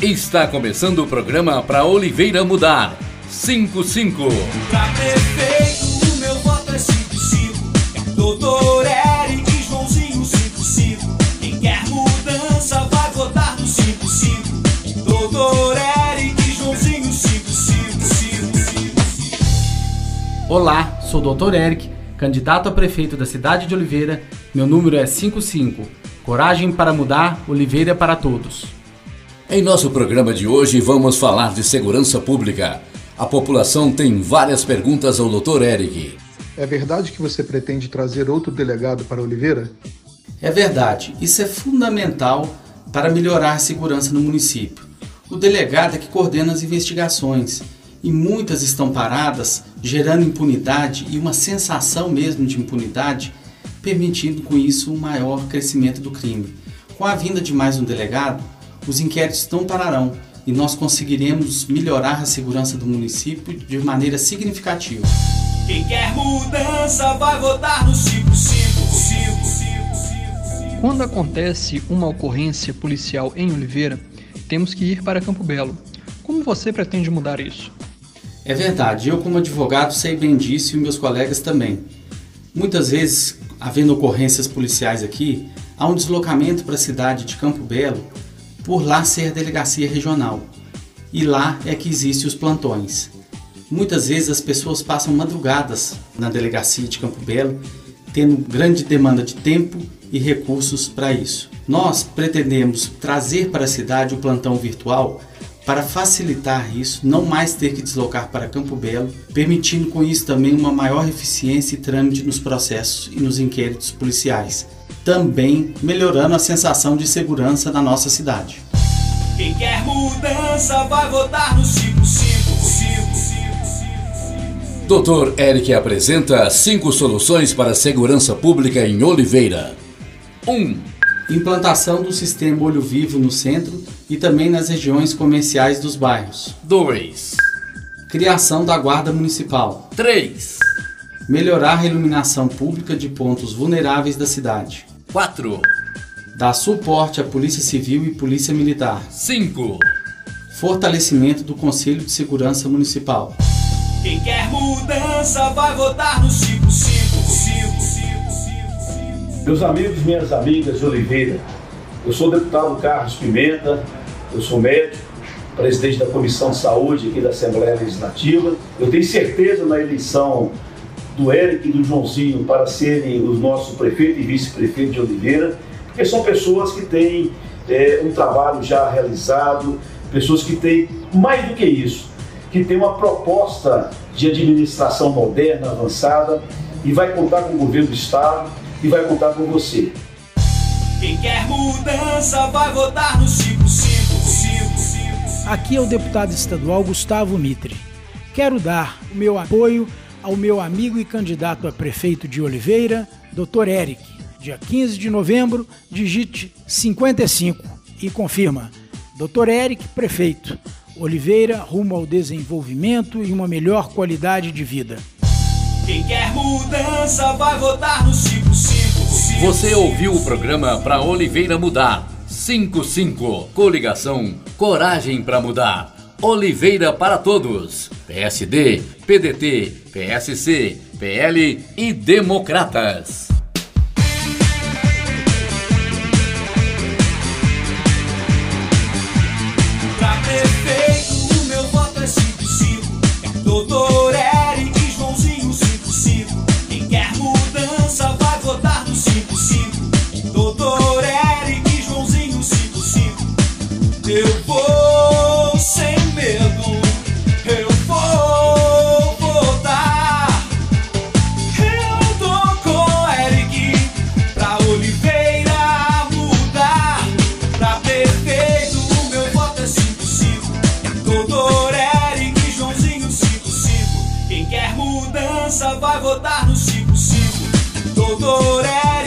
Está começando o programa para Oliveira Mudar. 55. Pra prefeito, o meu voto é 55. Doutor Eric Joãozinho 55. Quem quer mudança vai votar no 55. Doutor Eric Joãozinho 55. Olá, sou o Dr. Eric, candidato a prefeito da cidade de Oliveira. Meu número é 55. Coragem para mudar, Oliveira para todos. Em nosso programa de hoje vamos falar de segurança pública. A população tem várias perguntas ao Dr. Eric. É verdade que você pretende trazer outro delegado para Oliveira? É verdade, isso é fundamental para melhorar a segurança no município. O delegado é que coordena as investigações e muitas estão paradas, gerando impunidade e uma sensação mesmo de impunidade, permitindo com isso um maior crescimento do crime. Com a vinda de mais um delegado, os inquéritos não pararão e nós conseguiremos melhorar a segurança do município de maneira significativa. Quem quer mudança vai votar no 55. Quando acontece uma ocorrência policial em Oliveira, temos que ir para Campo Belo. Como você pretende mudar isso? É verdade, eu como advogado sei bem disso e meus colegas também. Muitas vezes, havendo ocorrências policiais aqui, há um deslocamento para a cidade de Campo Belo, por lá ser delegacia regional. E lá é que existem os plantões. Muitas vezes as pessoas passam madrugadas na delegacia de Campo Belo, tendo grande demanda de tempo e recursos para isso. Nós pretendemos trazer para a cidade o plantão virtual para facilitar isso, não mais ter que deslocar para Campo Belo, permitindo com isso também uma maior eficiência e trâmite nos processos e nos inquéritos policiais, também melhorando a sensação de segurança na nossa cidade. Quem quer mudança vai votar no 55. Dr. Eric apresenta cinco soluções para a segurança pública em Oliveira. 1. Um, Implantação do sistema Olho Vivo no centro e também nas regiões comerciais dos bairros. 2. Criação da Guarda Municipal. 3. Melhorar a iluminação pública de pontos vulneráveis da cidade. 4. Dar suporte à Polícia Civil e Polícia Militar. 5. Fortalecimento do Conselho de Segurança Municipal. Quem quer mudança vai votar no 55. Meus amigos, minhas amigas de Oliveira, eu sou o deputado Carlos Pimenta, eu sou médico, presidente da Comissão de Saúde aqui da Assembleia Legislativa. Eu tenho certeza na eleição do Eric e do Joãozinho para serem os nossos prefeito e vice-prefeito de Oliveira, porque são pessoas que têm é, um trabalho já realizado, pessoas que têm mais do que isso, que têm uma proposta de administração moderna, avançada e vai contar com o governo do Estado e vai contar com você. Quem quer mudança vai votar no 55. Aqui é o deputado estadual Gustavo Mitre. Quero dar o meu apoio ao meu amigo e candidato a prefeito de Oliveira, Dr. Eric. Dia 15 de novembro, digite 55 e confirma. Dr. Eric, prefeito. Oliveira rumo ao desenvolvimento e uma melhor qualidade de vida. Quem quer mudança vai votar no 55. Você ouviu o programa para Oliveira Mudar. 55. Coligação Coragem para Mudar. Oliveira para todos. PSD, PDT, PSC, PL e Democratas. 55. Quem quer mudança vai votar no 55. Doutor Eric.